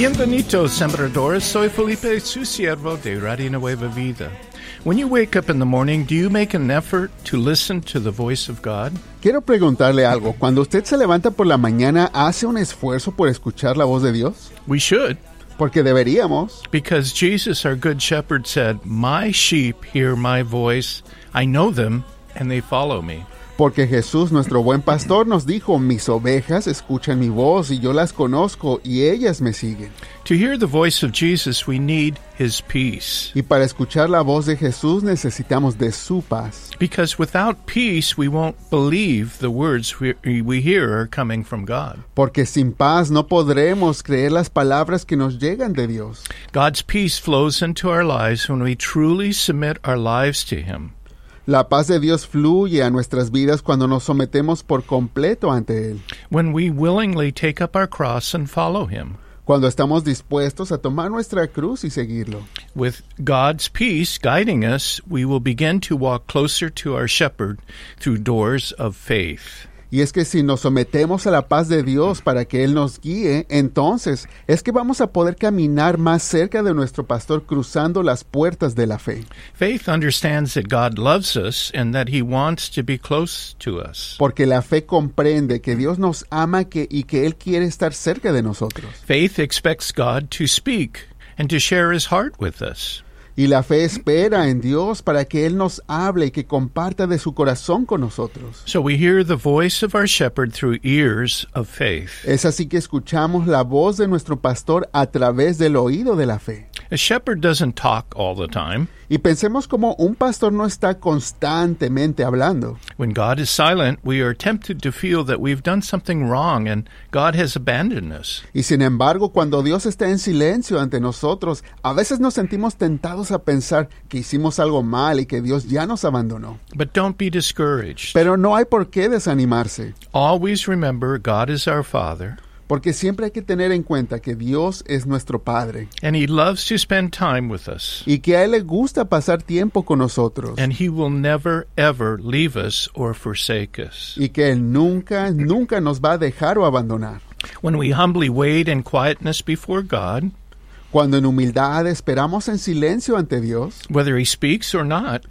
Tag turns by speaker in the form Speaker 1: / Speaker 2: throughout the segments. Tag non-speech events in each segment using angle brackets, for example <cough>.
Speaker 1: Bienvenidos, sembradores. Soy Felipe, su siervo de Radio Nueva Vida. When you wake up in the morning, do you make an effort to listen to the voice of God?
Speaker 2: Quiero preguntarle algo. Cuando usted se levanta por la mañana, ¿hace un esfuerzo por escuchar la voz de Dios?
Speaker 1: We should,
Speaker 2: Porque deberíamos.
Speaker 1: because Jesus, our good shepherd, said, My sheep hear my voice. I know them, and they follow me.
Speaker 2: Porque Jesús, nuestro buen pastor, nos dijo, mis ovejas escuchan mi voz y yo las conozco y ellas me siguen.
Speaker 1: To hear the voice of Jesus, we need his peace.
Speaker 2: Y para escuchar la voz de Jesús necesitamos de su paz.
Speaker 1: Because without peace, we won't believe the words we, we hear are coming from God.
Speaker 2: Porque sin paz no podremos creer las palabras que nos llegan de Dios.
Speaker 1: God's peace flows into our lives when we truly submit our lives to him.
Speaker 2: La paz de Dios fluye a nuestras vidas cuando nos sometemos por completo ante Él.
Speaker 1: when we willingly take up our cross and follow him.
Speaker 2: Cuando estamos dispuestos a tomar nuestra cruz y seguirlo.
Speaker 1: With God's peace guiding us, we will begin to walk closer to our shepherd through doors of faith.
Speaker 2: Y es que si nos sometemos a la paz de Dios para que Él nos guíe, entonces es que vamos a poder caminar más cerca de nuestro pastor cruzando las puertas de la fe.
Speaker 1: Faith understands that God loves us and that he wants to be close to us.
Speaker 2: Porque la fe comprende que Dios nos ama que, y que Él quiere estar cerca de nosotros.
Speaker 1: Faith expects God to speak and to share his heart with us.
Speaker 2: Y la fe espera en Dios para que Él nos hable y que comparta de su corazón con nosotros.
Speaker 1: So we hear the voice of our shepherd through ears of faith.
Speaker 2: Es así que escuchamos la voz de nuestro pastor a través del oído de la fe.
Speaker 1: A shepherd doesn't talk all the time.
Speaker 2: Y pensemos como un pastor no está constantemente hablando.
Speaker 1: When God is silent, we are tempted to feel that we've done something wrong and God has abandoned us.
Speaker 2: Y sin embargo, cuando Dios está en silencio ante nosotros, a veces nos sentimos tentados a pensar que hicimos algo mal y que Dios ya nos abandonó.
Speaker 1: But don't be discouraged.
Speaker 2: Pero no hay por qué desanimarse,
Speaker 1: Always remember God is our Father,
Speaker 2: porque siempre hay que tener en cuenta que Dios es nuestro Padre
Speaker 1: and He loves to spend time with us.
Speaker 2: y que a Él le gusta pasar tiempo con nosotros
Speaker 1: And He will never, ever leave us or forsake us.
Speaker 2: y que Él nunca, nunca nos va a dejar o abandonar.
Speaker 1: When we humbly wait in quietness before God,
Speaker 2: Cuando en humildad esperamos en silencio ante Dios,
Speaker 1: whether He speaks or not,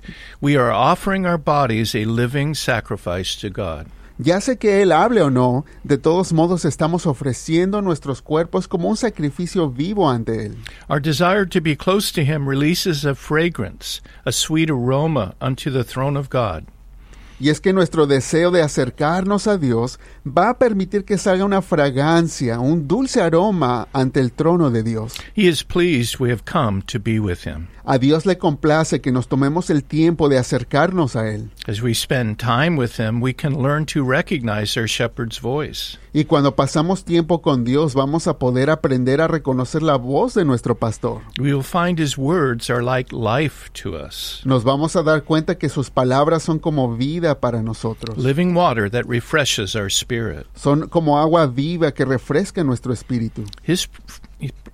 Speaker 1: we are offering our bodies a living sacrifice to God.
Speaker 2: Ya sé que Él hable o no, de todos modos estamos ofreciendo nuestros cuerpos como un sacrificio vivo ante Él.
Speaker 1: Our desire to be close to Him releases a fragrance, a sweet aroma unto the throne of God.
Speaker 2: Y es que nuestro deseo de acercarnos a Dios va a permitir que salga una fragancia, un dulce aroma ante el trono de Dios.
Speaker 1: He is pleased we have come to be with Him.
Speaker 2: A Dios le complace que nos tomemos el tiempo de acercarnos a Él.
Speaker 1: As we spend time with Him, we can learn to recognize our shepherd's voice.
Speaker 2: Y cuando pasamos tiempo con Dios vamos a poder aprender a reconocer la voz de nuestro pastor.
Speaker 1: We will find His words are like life to us,
Speaker 2: Nos vamos a dar cuenta que sus palabras son como vida para nosotros.
Speaker 1: living water that refreshes our spirit.
Speaker 2: Son como agua viva que refresca nuestro espíritu.
Speaker 1: His,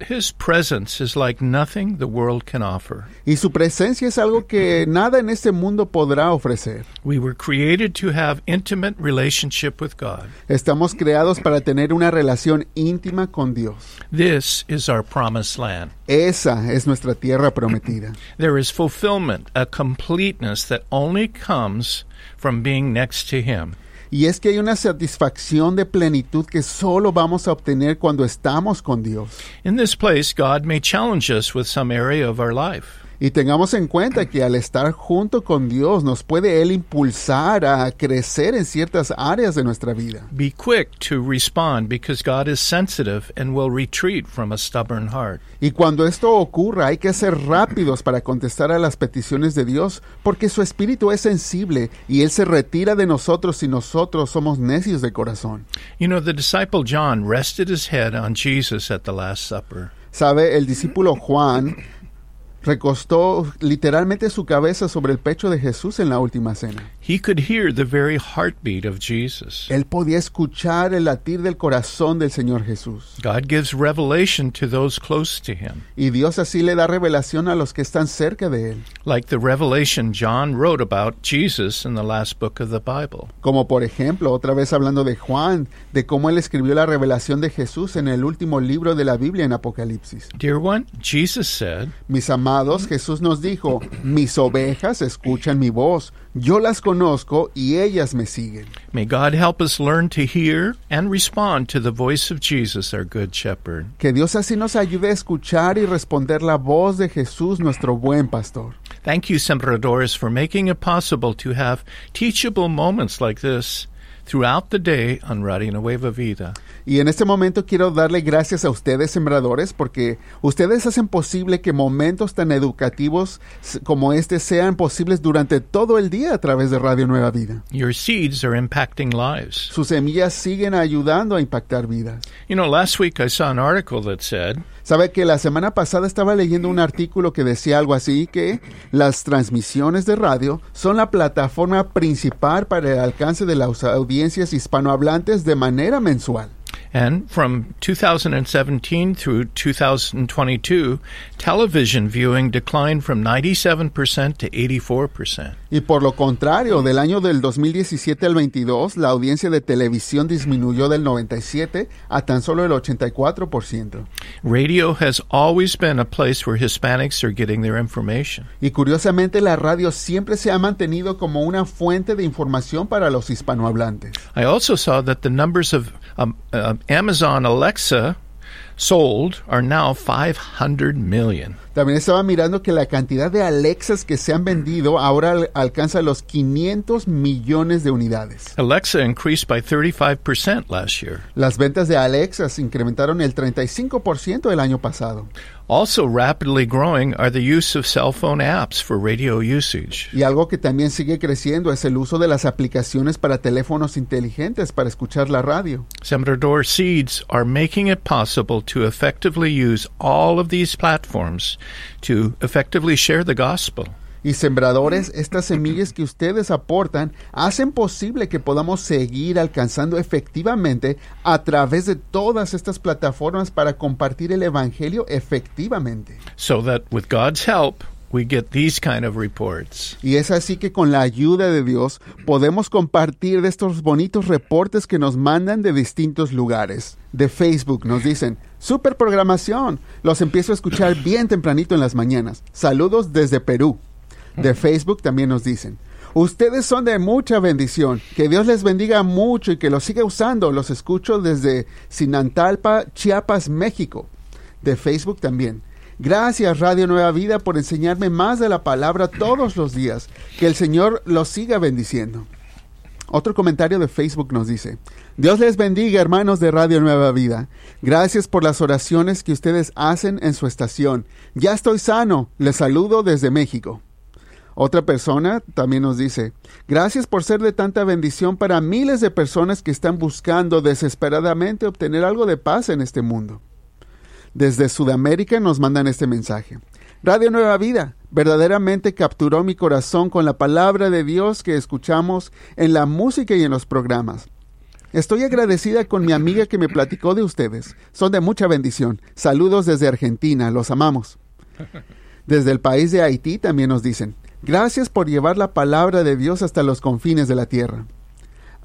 Speaker 1: his presence is like nothing the world can offer.
Speaker 2: Y su presencia es algo que nada en este mundo podrá ofrecer.
Speaker 1: We were created to have intimate relationship with God.
Speaker 2: Estamos creados para tener una relación íntima con Dios.
Speaker 1: This is our promised land.
Speaker 2: Esa es nuestra tierra prometida.
Speaker 1: There is fulfillment, a completeness that only comes from being next to Him.
Speaker 2: Y es que hay una satisfacción de plenitud que solo vamos a obtener cuando estamos con Dios.
Speaker 1: In this place, God may challenge us with some area of our life.
Speaker 2: Y tengamos en cuenta que al estar junto con Dios nos puede Él impulsar a crecer en ciertas áreas de nuestra vida.
Speaker 1: Be quick to respond because God is sensitive and will retreat from a stubborn heart.
Speaker 2: Y cuando esto ocurra hay que ser rápidos para contestar a las peticiones de Dios porque su espíritu es sensible y Él se retira de nosotros si nosotros somos necios de corazón.
Speaker 1: You know, the disciple John rested his head on Jesus at the Last Supper.
Speaker 2: Sabe, el discípulo Juan recostó literalmente su cabeza sobre el pecho de Jesús en la última cena.
Speaker 1: He could hear the very heartbeat of Jesus.
Speaker 2: Él podía escuchar el latir del corazón del Señor Jesús.
Speaker 1: God gives revelation to those close to him,
Speaker 2: Y Dios así le da revelación a los que están cerca de Él.
Speaker 1: like the revelation John wrote about Jesus in the last book of the Bible.
Speaker 2: Como por ejemplo, otra vez hablando de Juan, de cómo él escribió la revelación de Jesús en el último libro de la Biblia en Apocalipsis.
Speaker 1: Dear one, Jesus said,
Speaker 2: Mis amados, Jesús nos dijo, mis ovejas escuchan mi voz, yo las conozco y ellas me siguen.
Speaker 1: May God help us learn to hear and respond to the voice of Jesus, our Good Shepherd.
Speaker 2: Que Dios así nos ayude a escuchar y responder la voz de Jesús, nuestro buen pastor.
Speaker 1: Thank you, Sembradores, for making it possible to have teachable moments like this throughout the day on Radio Nueva Vida.
Speaker 2: Y en este momento quiero darle gracias a ustedes, sembradores, porque ustedes hacen posible que momentos tan educativos como este sean posibles durante todo el día a través de Radio Nueva Vida.
Speaker 1: Your seeds are impacting lives.
Speaker 2: Sus semillas siguen ayudando a impactar vidas.
Speaker 1: You know, last week I saw an article that said
Speaker 2: Sabe que la semana pasada estaba leyendo un artículo que decía algo así que las transmisiones de radio son la plataforma principal para el alcance de las audiencias hispanohablantes de manera mensual.
Speaker 1: And from 2017 through 2022, television viewing declined from 97% to 84%.
Speaker 2: Y por lo contrario, del año del 2017 al 22, la audiencia de televisión disminuyó del 97 a tan solo el 84%.
Speaker 1: Radio has always been a place where Hispanics are getting their information.
Speaker 2: Y curiosamente la radio siempre se ha mantenido como una fuente de información para los hispanohablantes.
Speaker 1: I also saw that the numbers of um, uh, Amazon Alexa sold are now 500 million.
Speaker 2: También estaba mirando que la cantidad de Alexas que se han vendido ahora al- alcanza los 500 millones de unidades.
Speaker 1: Alexa increased by 35% last year.
Speaker 2: Las ventas de Alexas incrementaron el 35% el año pasado.
Speaker 1: Also rapidly growing are the use of cell phone apps for radio usage.
Speaker 2: Y algo que también sigue creciendo es el uso de las aplicaciones para teléfonos inteligentes para escuchar la radio.
Speaker 1: Sembrador Seeds are making it possible to effectively use all of these platforms to effectively share the gospel.
Speaker 2: Y sembradores, estas semillas que ustedes aportan hacen posible que podamos seguir alcanzando efectivamente a través de todas estas plataformas para compartir el Evangelio efectivamente.
Speaker 1: so that with God's help, we get these kind of reports.
Speaker 2: Y es así que con la ayuda de Dios podemos compartir de estos bonitos reportes que nos mandan de distintos lugares. De Facebook nos dicen, super programación, los empiezo a escuchar bien tempranito en las mañanas. Saludos desde Perú. De Facebook también nos dicen, ustedes son de mucha bendición, que Dios les bendiga mucho y que los siga usando. Los escucho desde Sinantalpa, Chiapas, México. De Facebook también. Gracias Radio Nueva Vida por enseñarme más de la palabra todos los días. Que el Señor los siga bendiciendo. Otro comentario de Facebook nos dice, Dios les bendiga hermanos de Radio Nueva Vida. Gracias por las oraciones que ustedes hacen en su estación. Ya estoy sano. Les saludo desde México. Otra persona también nos dice, gracias por ser de tanta bendición para miles de personas que están buscando desesperadamente obtener algo de paz en este mundo. Desde Sudamérica nos mandan este mensaje. Radio Nueva Vida verdaderamente capturó mi corazón con la palabra de Dios que escuchamos en la música y en los programas. Estoy agradecida con mi amiga que me platicó de ustedes. Son de mucha bendición. Saludos desde Argentina, los amamos. Desde el país de Haití también nos dicen, gracias por llevar la palabra de Dios hasta los confines de la tierra.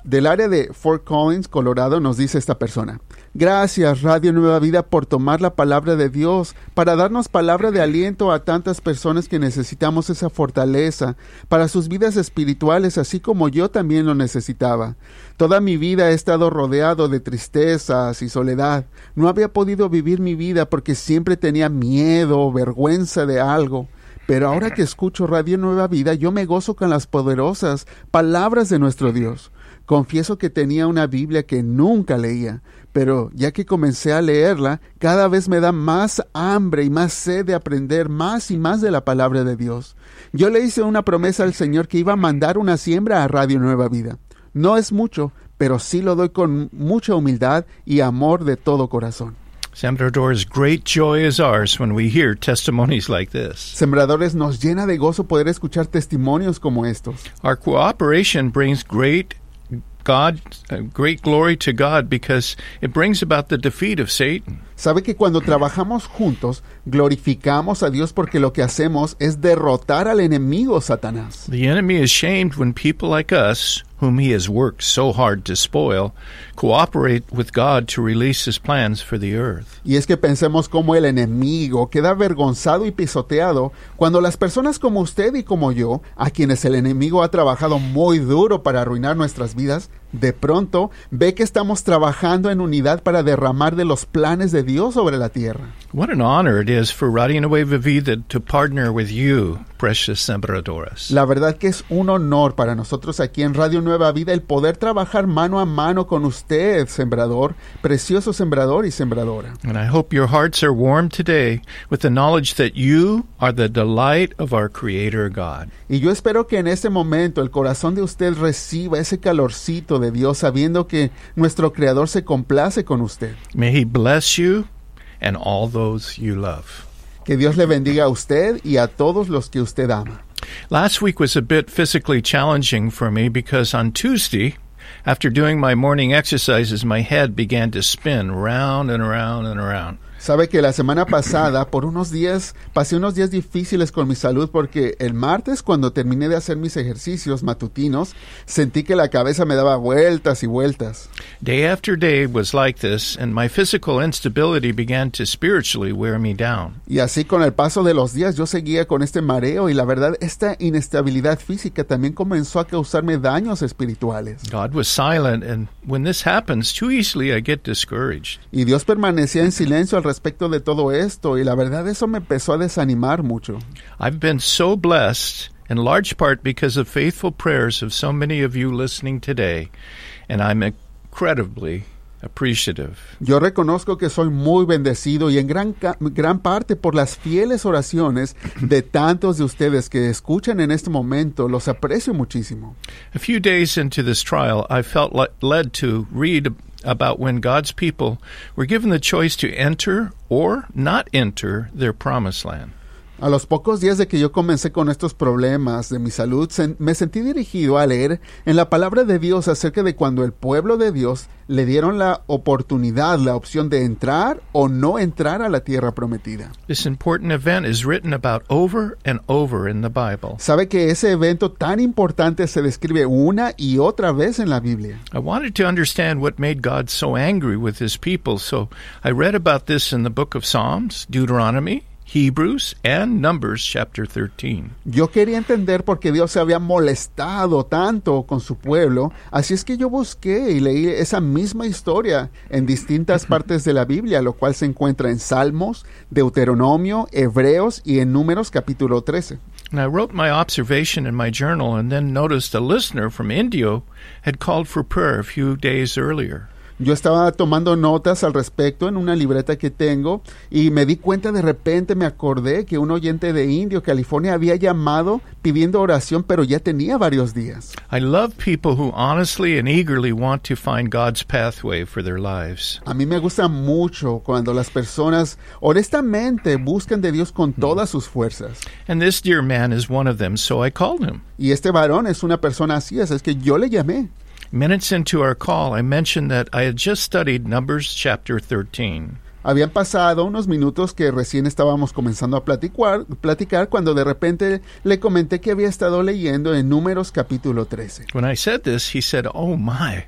Speaker 2: Del área de Fort Collins, Colorado, nos dice esta persona, gracias Radio Nueva Vida por tomar la palabra de Dios para darnos palabra de aliento a tantas personas que necesitamos esa fortaleza para sus vidas espirituales, así como yo también lo necesitaba. Toda mi vida he estado rodeado de tristezas y soledad. No había podido vivir mi vida porque siempre tenía miedo o vergüenza de algo. Pero ahora que escucho Radio Nueva Vida, yo me gozo con las poderosas palabras de nuestro Dios. Confieso que tenía una Biblia que nunca leía, pero ya que comencé a leerla, cada vez me da más hambre y más sed de aprender más y más de la palabra de Dios. Yo le hice una promesa al Señor que iba a mandar una siembra a Radio Nueva Vida. No es mucho, pero sí lo doy con mucha humildad y amor de todo corazón.
Speaker 1: Sembradores, great joy is ours when we hear testimonies like this.
Speaker 2: Sembradores nos llena de gozo poder escuchar testimonios como estos.
Speaker 1: Our cooperation brings great God, uh, great glory to God because it brings about the defeat of Satan.
Speaker 2: Sabe que cuando trabajamos juntos, glorificamos a Dios porque lo que hacemos es derrotar al enemigo Satanás.
Speaker 1: The enemy is shamed when people like us, whom he has worked so hard to spoil, cooperate with God to release his plans for the earth.
Speaker 2: Y es que pensemos como el enemigo queda avergonzado y pisoteado cuando las personas como usted y como yo, a quienes el enemigo ha trabajado muy duro para arruinar nuestras vidas, de pronto ve que estamos trabajando en unidad para derramar de los planes de Dios sobre la tierra.
Speaker 1: What an honor it is for Radio Nueva Vida to partner with you, precious sembradores.
Speaker 2: La verdad que es un honor para nosotros aquí en Radio Nueva Vida el poder trabajar mano a mano con usted, sembrador, precioso sembrador y sembradora.
Speaker 1: And I hope your hearts are warm today with the knowledge that you are the delight of our Creator God.
Speaker 2: Y yo espero que en este momento el corazón de usted reciba ese calorcito de Dios sabiendo que nuestro Creador se complace con usted.
Speaker 1: May He bless you and all those you love.
Speaker 2: Que Dios le bendiga a usted y a todos los que usted ama.
Speaker 1: Last week was a bit physically challenging for me because on Tuesday, after doing my morning exercises, my head began to spin round and around and around.
Speaker 2: Sabe que la semana pasada, por unos días, pasé unos días difíciles con mi salud porque el martes, cuando terminé de hacer mis ejercicios matutinos, sentí que la cabeza me daba vueltas y vueltas.
Speaker 1: Day after day was like this, and my physical instability began to spiritually wear me down.
Speaker 2: Y así con el paso de los días yo seguía con este mareo y la verdad esta inestabilidad física también comenzó a causarme daños espirituales.
Speaker 1: God was silent, and when this happens, too easily I get discouraged.
Speaker 2: Y Dios permanecía en silencio al respecto de todo esto y la verdad eso me empezó a desanimar mucho.
Speaker 1: I've been so blessed, in large part because of faithful prayers of so many of you listening today, and I'm incredibly appreciative.
Speaker 2: Yo reconozco que soy muy bendecido y en gran, gran parte por las fieles oraciones de tantos de ustedes que escuchan en este momento. Los aprecio muchísimo.
Speaker 1: A few days into this trial, I felt le- led to read about when God's people were given the choice to enter or not enter their promised land.
Speaker 2: A los pocos días de que yo comencé con estos problemas de mi salud, me sentí dirigido a leer en la palabra de Dios acerca de cuando el pueblo de Dios le dieron la oportunidad, la opción de entrar o no entrar a la tierra prometida.
Speaker 1: This important event is written about over and over in the Bible.
Speaker 2: Sabe que ese evento tan importante se describe una y otra vez en la Biblia.
Speaker 1: I wanted to understand what made God so angry with his people, so I read about this in the book of Psalms, Deuteronomy, Hebrews, and Numbers chapter 13.
Speaker 2: Yo quería entender por qué Dios se había molestado tanto con su pueblo, así es que yo busqué y leí esa misma historia en distintas partes de la Biblia, lo cual se encuentra en Salmos, Deuteronomio, Hebreos y en Números capítulo 13.
Speaker 1: And I wrote my observation in my journal and then noticed a listener from India had called for prayer a few days earlier.
Speaker 2: Yo estaba tomando notas al respecto en una libreta que tengo y me di cuenta de repente, me acordé que un oyente de Indio, California, había llamado pidiendo oración, pero ya tenía varios días.
Speaker 1: I love people who honestly and eagerly want to find God's pathway for their lives.
Speaker 2: A mí me gusta mucho cuando las personas honestamente buscan de Dios con todas sus fuerzas.
Speaker 1: And this dear man is one of them, so I called him.
Speaker 2: Y este varón es una persona así, así es que yo le llamé.
Speaker 1: Minutes into our call, I mentioned that I had just studied Numbers chapter 13.
Speaker 2: Habían pasado unos minutos que recién estábamos comenzando a platicar, platicar cuando de repente le comenté que había estado leyendo en Números capítulo 13.
Speaker 1: When I said this, he said, Oh my,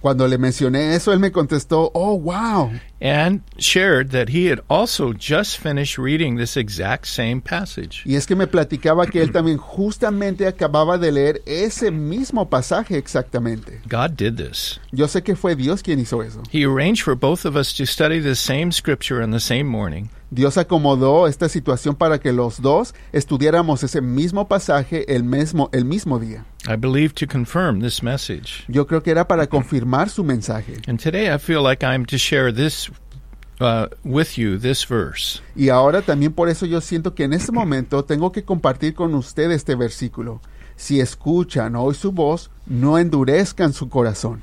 Speaker 2: Cuando le mencioné eso, él me contestó, oh, wow.
Speaker 1: and shared that he had also just finished reading this exact same passage.
Speaker 2: Y es que me platicaba que él también justamente acababa de leer ese mismo pasaje exactamente.
Speaker 1: God did this.
Speaker 2: Yo sé que fue Dios quien hizo eso.
Speaker 1: He arranged for both of us to study the same scripture on the same morning.
Speaker 2: Dios acomodó esta situación para que los dos estudiáramos ese mismo pasaje el mismo, el mismo día.
Speaker 1: I believe to confirm this message.
Speaker 2: Yo creo que era para confirmar su mensaje.
Speaker 1: And today I feel like I'm to share this uh, with you, this verse.
Speaker 2: Y ahora también por eso yo siento que en este momento tengo que compartir con usted este versículo. Si escuchan hoy su voz, no endurezcan su corazón.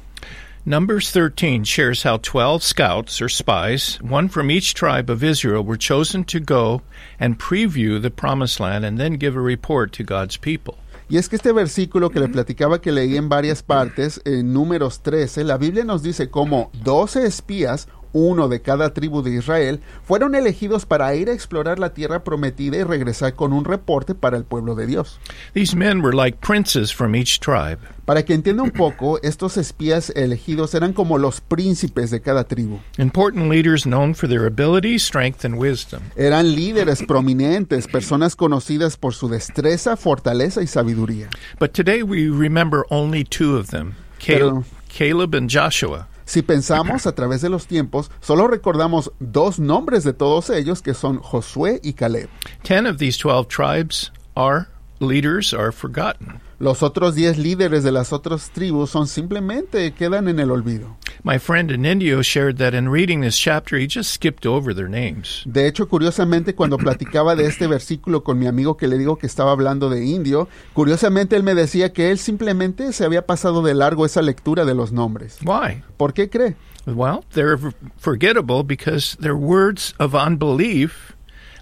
Speaker 1: Numbers 13 shares how 12 scouts or spies, one from each tribe of Israel, were chosen to go and preview the promised land and then give a report to God's people.
Speaker 2: Y es que este versículo que le mm-hmm. platicaba que leí en varias partes, en números 13, la Biblia nos dice cómo 12 espías, uno de cada tribu de Israel, fueron elegidos para ir a explorar la tierra prometida y regresar con un reporte para el pueblo de Dios.
Speaker 1: These men were like princes from each tribe.
Speaker 2: Para que entienda un poco, estos espías elegidos eran como los príncipes de cada tribu.
Speaker 1: Important leaders known for their ability, strength, and wisdom.
Speaker 2: Eran líderes prominentes, personas conocidas por su destreza, fortaleza y sabiduría.
Speaker 1: But today we remember only two of them Caleb,
Speaker 2: Pero-
Speaker 1: Caleb and Joshua.
Speaker 2: Si pensamos a través de los tiempos, solo recordamos dos nombres de todos ellos que son Josué y Caleb.
Speaker 1: Ten of these 12 tribes are leaders are forgotten.
Speaker 2: Los otros diez líderes de las otras tribus son simplemente quedan en el olvido.
Speaker 1: My friend in India shared that in reading this chapter, he just skipped over their names.
Speaker 2: De hecho, curiosamente, cuando platicaba de este versículo con mi amigo que le digo que estaba hablando de indio, curiosamente él me decía que él simplemente se había pasado de largo esa lectura de los nombres.
Speaker 1: Why?
Speaker 2: ¿Por qué cree?
Speaker 1: Well, they're forgettable because their words of unbelief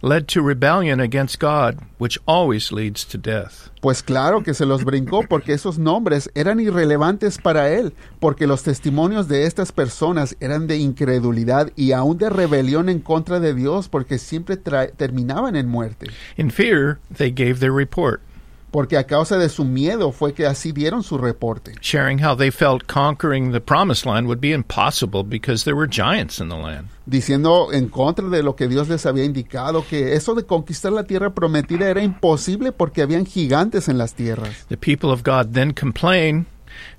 Speaker 1: led to rebellion against God, which always leads to death.
Speaker 2: Pues claro que se los brincó porque esos nombres eran irrelevantes para él, porque los testimonios de estas personas eran de incredulidad y aún de rebelión en contra de Dios, porque siempre terminaban en muerte.
Speaker 1: In fear, they gave their report,
Speaker 2: Porque a causa de su miedo fue que así dieron su reporte,
Speaker 1: sharing how they felt conquering the promised land would be impossible because there were giants in the land.
Speaker 2: diciendo en contra de lo que Dios les había indicado, que eso de conquistar la tierra prometida era imposible porque habían gigantes en las tierras.
Speaker 1: The people of God then complained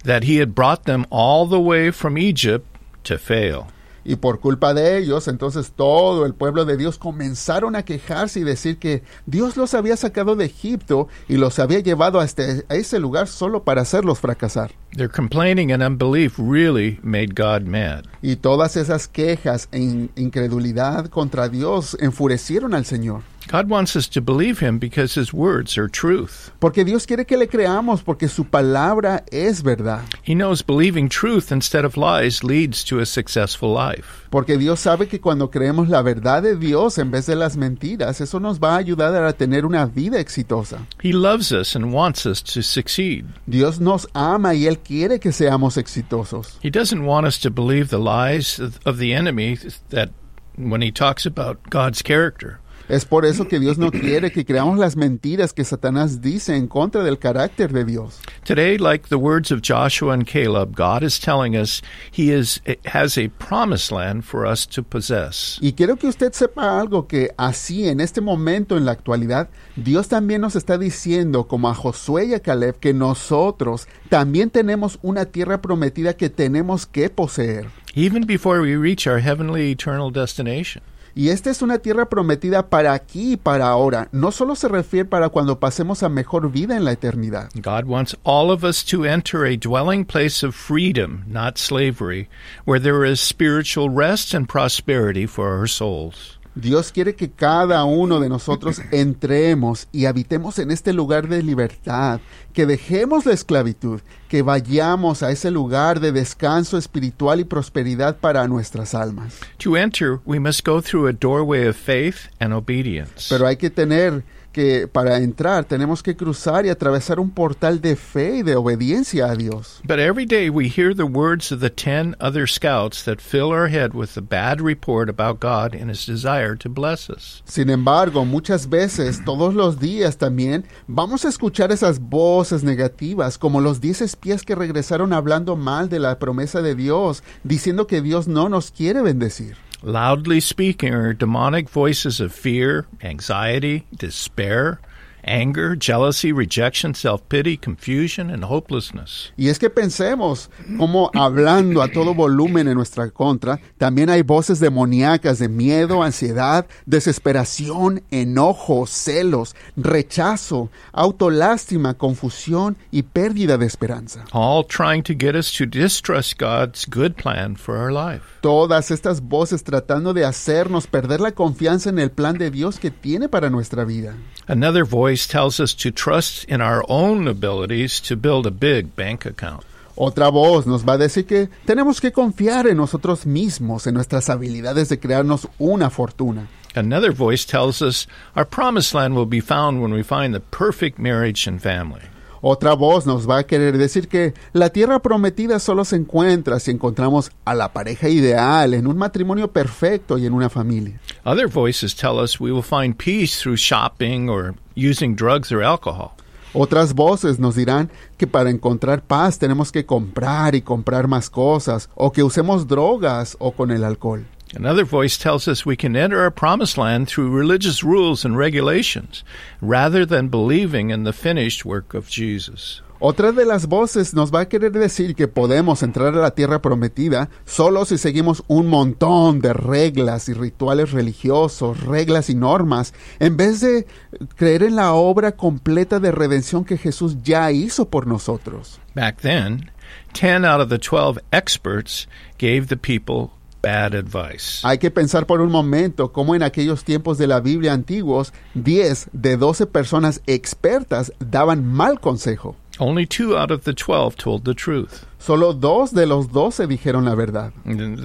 Speaker 1: that he had brought them all the way from Egypt to fail.
Speaker 2: Y por culpa de ellos, entonces todo el pueblo de Dios comenzaron a quejarse y decir que Dios los había sacado de Egipto y los había llevado a, este, a ese lugar solo para hacerlos fracasar.
Speaker 1: Their complaining and unbelief really made God mad.
Speaker 2: Y todas esas quejas e in- incredulidad contra Dios enfurecieron al Señor.
Speaker 1: God wants us to believe him because his words are truth.
Speaker 2: Porque Dios quiere que le creamos porque su palabra es verdad.
Speaker 1: He knows believing truth instead of lies leads to a successful life.
Speaker 2: Porque Dios sabe que cuando creemos la verdad de Dios en vez de las mentiras, eso nos va a ayudar a tener una vida exitosa.
Speaker 1: He loves us and wants us to succeed.
Speaker 2: Dios nos ama y Él quiere que seamos exitosos.
Speaker 1: He doesn't want us to believe the lies of the enemy that when he talks about God's character.
Speaker 2: Es por eso que Dios no quiere que creamos las mentiras que Satanás dice en contra del carácter de Dios.
Speaker 1: Today, like the words of Joshua and Caleb, God is telling us he is has a promised land for us to possess.
Speaker 2: Y quiero que usted sepa algo que así en este momento en la actualidad, Dios también nos está diciendo, como a Josué y a Caleb, que nosotros también tenemos una tierra prometida que tenemos que poseer.
Speaker 1: Even before we reach our heavenly eternal destination.
Speaker 2: Y esta es una tierra prometida para aquí y para ahora. No solo se refiere para cuando pasemos a mejor vida en la eternidad.
Speaker 1: God wants all of us to enter a dwelling place of freedom, not slavery, where there is spiritual rest and prosperity for our souls.
Speaker 2: Dios quiere que cada uno de nosotros <clears throat> entremos y habitemos en este lugar de libertad, que dejemos la esclavitud, que vayamos a ese lugar de descanso espiritual y prosperidad para nuestras almas.
Speaker 1: To enter, we must go through a doorway of faith and obedience.
Speaker 2: Pero hay que tener que para entrar tenemos que cruzar y atravesar un portal de fe y de obediencia a Dios.
Speaker 1: But every day we hear the words of the ten other scouts that fill our head with a bad report about God and his desire to bless us.
Speaker 2: Sin embargo, muchas veces, todos los días también, vamos a escuchar esas voces negativas, como los diez espías que regresaron hablando mal de la promesa de Dios, diciendo que Dios no nos quiere bendecir.
Speaker 1: Loudly speaking are demonic voices of fear, anxiety, despair, anger, jealousy, rejection, self pity, confusion, and hopelessness.
Speaker 2: Y es que pensemos como hablando a todo volumen en nuestra contra, también hay voces demoníacas de miedo, ansiedad, desesperación, enojo, celos, rechazo, autolástima, confusión y pérdida de esperanza.
Speaker 1: All trying to get us to distrust God's good plan for our life.
Speaker 2: Todas estas voces tratando de hacernos perder la confianza en el plan de Dios que tiene para nuestra vida.
Speaker 1: Another voice tells us to trust in our own abilities to build a big bank account.
Speaker 2: Otra voz nos va a decir que tenemos que confiar en nosotros mismos, en nuestras habilidades de crearnos una fortuna.
Speaker 1: Another voice tells us our promised land will be found when we find the perfect marriage and family.
Speaker 2: Otra voz nos va a querer decir que la tierra prometida solo se encuentra si encontramos a la pareja ideal, en un matrimonio perfecto y en una familia.
Speaker 1: Other voices tell us we will find peace through shopping or using drugs or alcohol.
Speaker 2: Otras voces nos dirán que para encontrar paz tenemos que comprar y comprar más cosas, o que usemos drogas o con el alcohol.
Speaker 1: Another voice tells us we can enter our promised land through religious rules and regulations rather than believing in the finished work of Jesus.
Speaker 2: Otra de las voces nos va a querer decir que podemos entrar a la tierra prometida solo si seguimos un montón de reglas y rituales religiosos, reglas y normas, en vez de creer en la obra completa de redención que Jesús ya hizo por nosotros.
Speaker 1: Back then, 10 out of the 12 experts gave the people bad advice.
Speaker 2: Hay que pensar por un momento cómo en aquellos tiempos de la Biblia antiguos, 10 de 12 personas expertas daban mal consejo.
Speaker 1: Only two out of the 12 told the truth.
Speaker 2: Solo dos de los doce dijeron la verdad.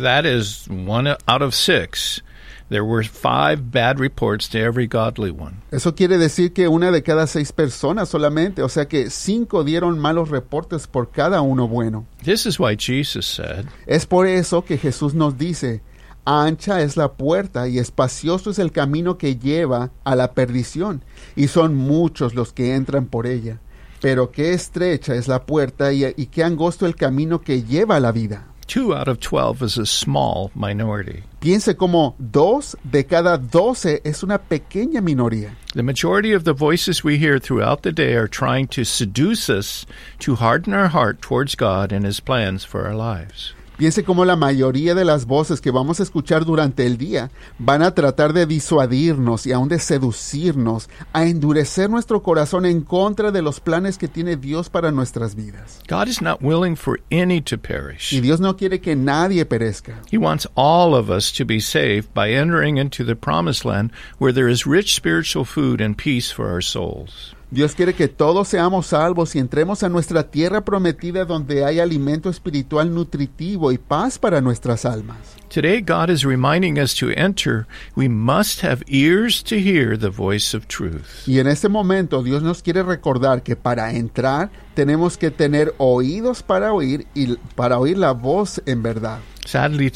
Speaker 1: That is one out of six. There were five bad reports to every godly one.
Speaker 2: Eso quiere decir que una de cada seis personas solamente, o sea que cinco dieron malos reportes por cada uno bueno.
Speaker 1: This is why Jesus said,
Speaker 2: Es por eso que Jesús nos dice, ancha es la puerta y espacioso es el camino que lleva a la perdición, y son muchos los que entran por ella. Pero qué estrecha es la puerta y, y qué angosto el camino que lleva a la vida.
Speaker 1: Two out of 12 is a small minority.
Speaker 2: Piense como dos de cada doce es una pequeña minoría.
Speaker 1: The majority of the voices we hear throughout the day are trying to seduce us to harden our heart towards God and His plans for our lives.
Speaker 2: Piense como la mayoría de las voces que vamos a escuchar durante el día van a tratar de disuadirnos y aún de seducirnos, a endurecer nuestro corazón en contra de los planes que tiene Dios para nuestras vidas.
Speaker 1: God is not willing for any to
Speaker 2: Y
Speaker 1: perish.
Speaker 2: Dios no quiere que nadie perezca.
Speaker 1: He wants all of us to be saved by entering into the promised land where there is rich spiritual food and peace for our souls.
Speaker 2: Dios quiere que todos seamos salvos y entremos a nuestra tierra prometida donde hay alimento espiritual nutritivo y paz para nuestras almas.
Speaker 1: Today, God is reminding us to enter, we must have ears to hear the voice of truth.
Speaker 2: Y en este momento Dios nos quiere recordar que para entrar tenemos que tener oídos para oír y para oír la voz en verdad.
Speaker 1: Sadly,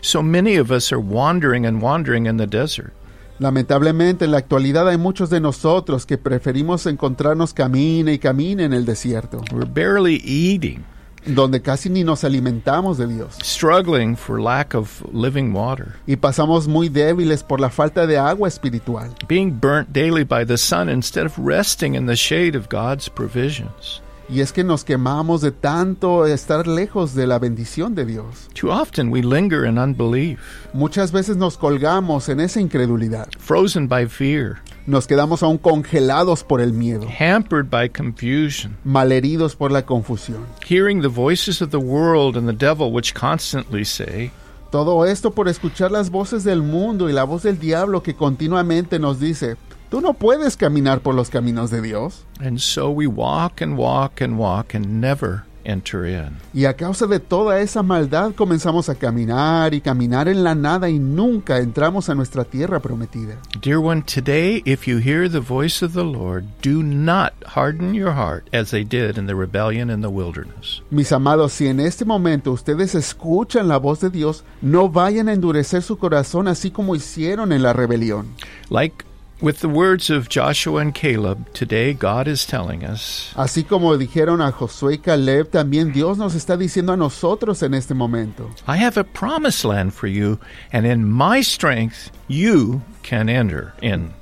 Speaker 1: so many of us are wandering and wandering in the desert.
Speaker 2: Lamentablemente en la actualidad hay muchos de nosotros que preferimos encontrarnos camine y camine en el desierto,
Speaker 1: We're barely eating,
Speaker 2: donde casi ni nos alimentamos de Dios.
Speaker 1: struggling for lack of living water,
Speaker 2: Y pasamos muy débiles por la falta de agua espiritual.
Speaker 1: being burnt daily by the sun instead of resting in the shade of God's provisions.
Speaker 2: Y es que nos quemamos de tanto estar lejos de la bendición de Dios.
Speaker 1: Too often we linger in unbelief,
Speaker 2: Muchas veces nos colgamos en esa incredulidad.
Speaker 1: frozen by fear,
Speaker 2: Nos quedamos aún congelados por el miedo,
Speaker 1: hampered by confusion,
Speaker 2: malheridos por la confusión.
Speaker 1: hearing the voices of the world and the devil which constantly say,
Speaker 2: Todo esto por escuchar las voces del mundo y la voz del diablo que continuamente nos dice, tú no puedes caminar por los caminos de Dios.
Speaker 1: and so we walk and walk and walk and never enter in.
Speaker 2: Y a causa de toda esa maldad comenzamos a caminar y caminar en la nada y nunca entramos a nuestra tierra prometida.
Speaker 1: Dear one, today, if you hear the voice of the Lord, do not harden your heart as they did in the rebellion in the wilderness.
Speaker 2: Mis amados, si en este momento ustedes escuchan la voz de Dios, no vayan a endurecer su corazón así como hicieron en la rebelión.
Speaker 1: Like with the words of Joshua and Caleb, today God is telling us,
Speaker 2: Así como dijeron a Josué y Caleb, también Dios nos está diciendo a nosotros en este momento.
Speaker 1: I have a promised land for you, and in my strength you can enter in.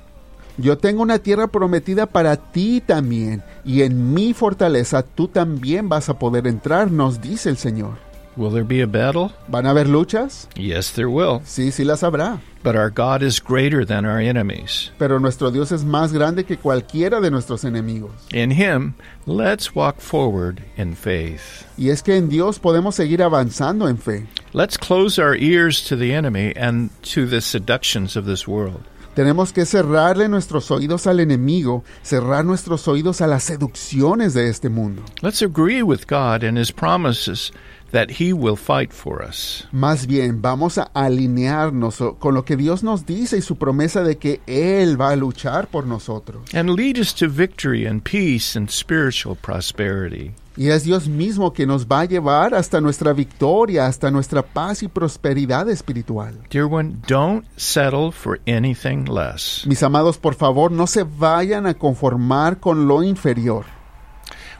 Speaker 2: Yo tengo una tierra prometida para ti también, y en mi fortaleza tú también vas a poder entrar, nos dice el Señor.
Speaker 1: Will there be a battle?
Speaker 2: ¿Van a haber luchas?
Speaker 1: Yes, there will.
Speaker 2: Sí, sí las habrá.
Speaker 1: But our God is greater than our enemies.
Speaker 2: Pero nuestro Dios es más grande que cualquiera de nuestros enemigos.
Speaker 1: In Him, let's walk forward in faith.
Speaker 2: Y es que en Dios podemos seguir avanzando en fe.
Speaker 1: Let's close our ears to the enemy and to the seductions of this world.
Speaker 2: Tenemos que cerrarle nuestros oídos al enemigo, cerrar nuestros oídos a las seducciones de este mundo.
Speaker 1: Let's agree with God and His promises that He will fight for us.
Speaker 2: Más bien, vamos a alinearnos con lo que Dios nos dice y su promesa de que Él va a luchar por nosotros.
Speaker 1: and lead us to victory and peace and spiritual prosperity.
Speaker 2: Y es Dios mismo que nos va a llevar hasta nuestra victoria, hasta nuestra paz y prosperidad espiritual.
Speaker 1: Dear one, don't settle for anything less.
Speaker 2: Mis amados, por favor, no se vayan a conformar con lo inferior.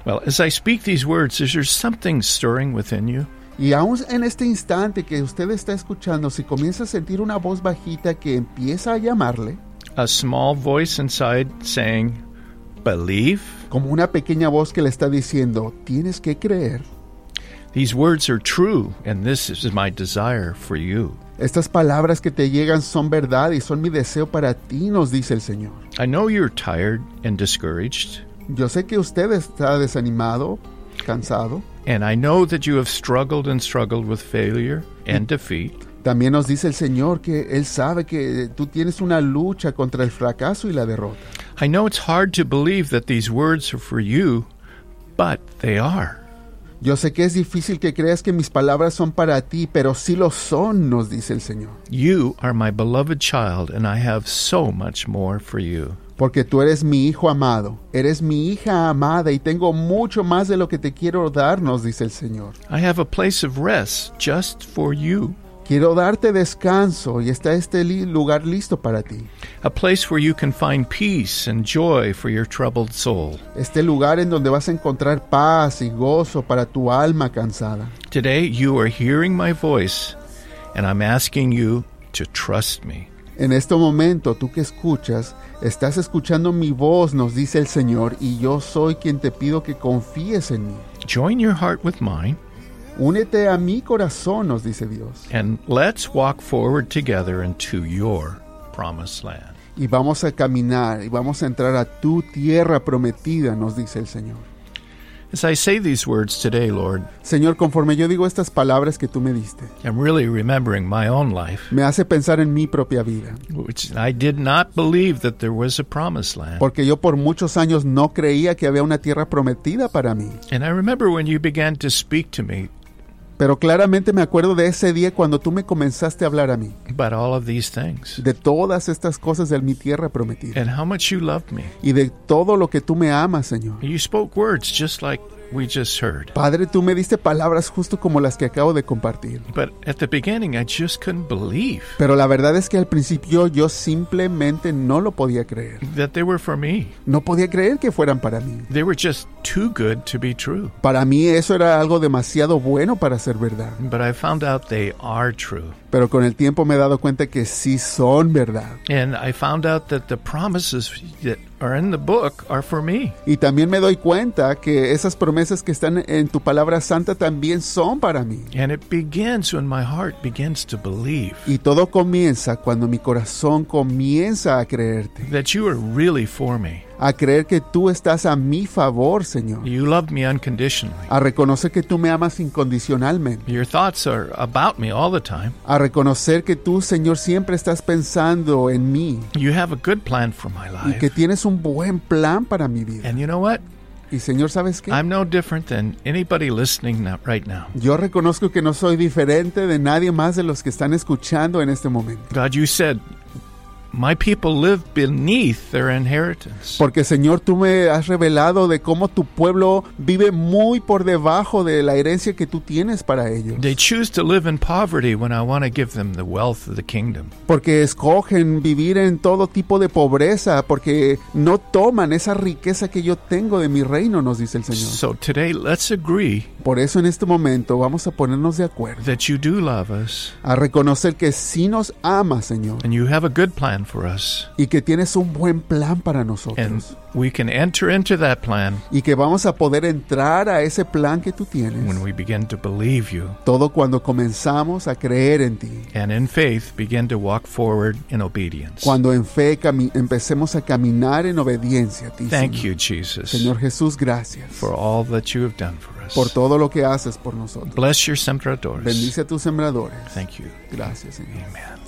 Speaker 1: Well, as I speak these words, is there something stirring within you?
Speaker 2: Y aún en este instante que usted está escuchando, si comienza a sentir una voz bajita que empieza a llamarle,
Speaker 1: A small voice inside saying, Believe?
Speaker 2: como una pequeña voz que le está diciendo, tienes que creer.
Speaker 1: These words are true, and this is my desire for you.
Speaker 2: Estas palabras que te llegan son verdad y son mi deseo para ti, nos dice el Señor.
Speaker 1: I know you're tired and discouraged,
Speaker 2: Yo sé que usted está desanimado, cansado.
Speaker 1: and I know that you have struggled and struggled with failure and defeat.
Speaker 2: También nos dice el Señor que Él sabe que tú tienes una lucha contra el fracaso y la derrota.
Speaker 1: I know it's hard to believe that these words are for you, but they are.
Speaker 2: Yo sé que es difícil que creas que mis palabras son para ti, pero sí lo son, nos dice el Señor.
Speaker 1: You are my beloved child, and I have so much more for you.
Speaker 2: Porque tú eres mi hijo amado, eres mi hija amada y tengo mucho más de lo que te quiero dar, nos dice el Señor.
Speaker 1: I have a place of rest just for you,
Speaker 2: Quiero darte descanso y está este li- lugar listo para ti.
Speaker 1: a place where you can find peace and joy for your troubled soul.
Speaker 2: Este lugar en donde vas a encontrar paz y gozo para tu alma cansada.
Speaker 1: Today, you are hearing my voice, and I'm asking you to trust me.
Speaker 2: En este momento, tú que escuchas, estás escuchando mi voz, nos dice el Señor, y yo soy quien te pido que confíes en mí.
Speaker 1: Join your heart with mine,
Speaker 2: Únete a mi corazón, nos dice Dios,
Speaker 1: and let's walk forward together into your promised land.
Speaker 2: y vamos a caminar y vamos a entrar a tu tierra prometida, nos dice el Señor.
Speaker 1: As I say these words today, Lord,
Speaker 2: Señor, conforme yo digo estas palabras que tú me diste,
Speaker 1: I'm really remembering my own life,
Speaker 2: me hace pensar en mi propia vida,
Speaker 1: which I did not believe that there was a promised land.
Speaker 2: porque yo por muchos años no creía que había una tierra prometida para mí.
Speaker 1: And I remember when you began to speak to me
Speaker 2: Pero claramente me acuerdo de ese día cuando tú me comenzaste a hablar a mí,
Speaker 1: about all of these things
Speaker 2: de todas estas cosas de mi tierra prometida,
Speaker 1: and how much you loved me.
Speaker 2: y de todo lo que tú me amas, Señor.
Speaker 1: You spoke words just like we just heard.
Speaker 2: Padre, tú me diste palabras justo como las que acabo de compartir.
Speaker 1: But at the beginning, I just couldn't believe
Speaker 2: Pero la verdad es que al principio yo simplemente no lo podía creer.
Speaker 1: that they were for me.
Speaker 2: No podía creer que fueran para mí.
Speaker 1: They were just too good to be true.
Speaker 2: Para mí eso era algo demasiado bueno para ser verdad.
Speaker 1: But I found out they are true.
Speaker 2: Pero con el tiempo me he dado cuenta que sí son verdad.
Speaker 1: And I found out that the promises that are in the book are for me.
Speaker 2: Y también me doy cuenta que esas promesas que están en tu palabra santa también son para mí.
Speaker 1: And it begins when my heart begins to believe
Speaker 2: Y todo comienza cuando mi corazón comienza a creerte,
Speaker 1: that you are really for me.
Speaker 2: A creer que tú estás a mi favor, Señor,
Speaker 1: You love me unconditionally.
Speaker 2: a reconocer que tú me amas incondicionalmente,
Speaker 1: Your thoughts are about me all the time.
Speaker 2: a reconocer que tú, Señor, siempre estás pensando en mí
Speaker 1: You have a good plan for my
Speaker 2: y que
Speaker 1: life.
Speaker 2: tienes un buen plan para mi vida.
Speaker 1: And you know what?
Speaker 2: Y Señor, ¿sabes qué?
Speaker 1: I'm no different than anybody listening right now.
Speaker 2: Yo reconozco que no soy diferente de nadie más de los que están escuchando en este momento.
Speaker 1: God, you said, My people live beneath their inheritance.
Speaker 2: Porque Señor, tú me has revelado de cómo tu pueblo vive muy por debajo de la herencia que tú tienes para ellos.
Speaker 1: They choose to live in poverty when I want to give them the wealth of the kingdom.
Speaker 2: Porque escogen vivir en todo tipo de pobreza, porque no toman esa riqueza que yo tengo de mi reino, nos dice el Señor.
Speaker 1: So today, let's agree
Speaker 2: Por eso en este momento vamos a ponernos de acuerdo,
Speaker 1: that you do love us
Speaker 2: a reconocer que sí nos ama, Señor,
Speaker 1: and you have a good plan for us.
Speaker 2: y que tienes un buen plan para
Speaker 1: And
Speaker 2: nosotros.
Speaker 1: we can enter into that plan
Speaker 2: Y que vamos a poder entrar a ese plan que tú tienes.
Speaker 1: when we begin to believe you
Speaker 2: Todo cuando comenzamos a creer en ti.
Speaker 1: and in faith begin to walk forward in obedience.
Speaker 2: Cuando en fe empecemos a caminar en obediencia a ti.
Speaker 1: Thank
Speaker 2: Señor.
Speaker 1: you, Jesus,
Speaker 2: Señor Jesús, gracias
Speaker 1: for all that you have done for us.
Speaker 2: por todo lo que haces por nosotros.
Speaker 1: Bless your sembradores.
Speaker 2: Bendice a tus sembradores.
Speaker 1: Thank you.
Speaker 2: Gracias, Señor.
Speaker 1: Amen.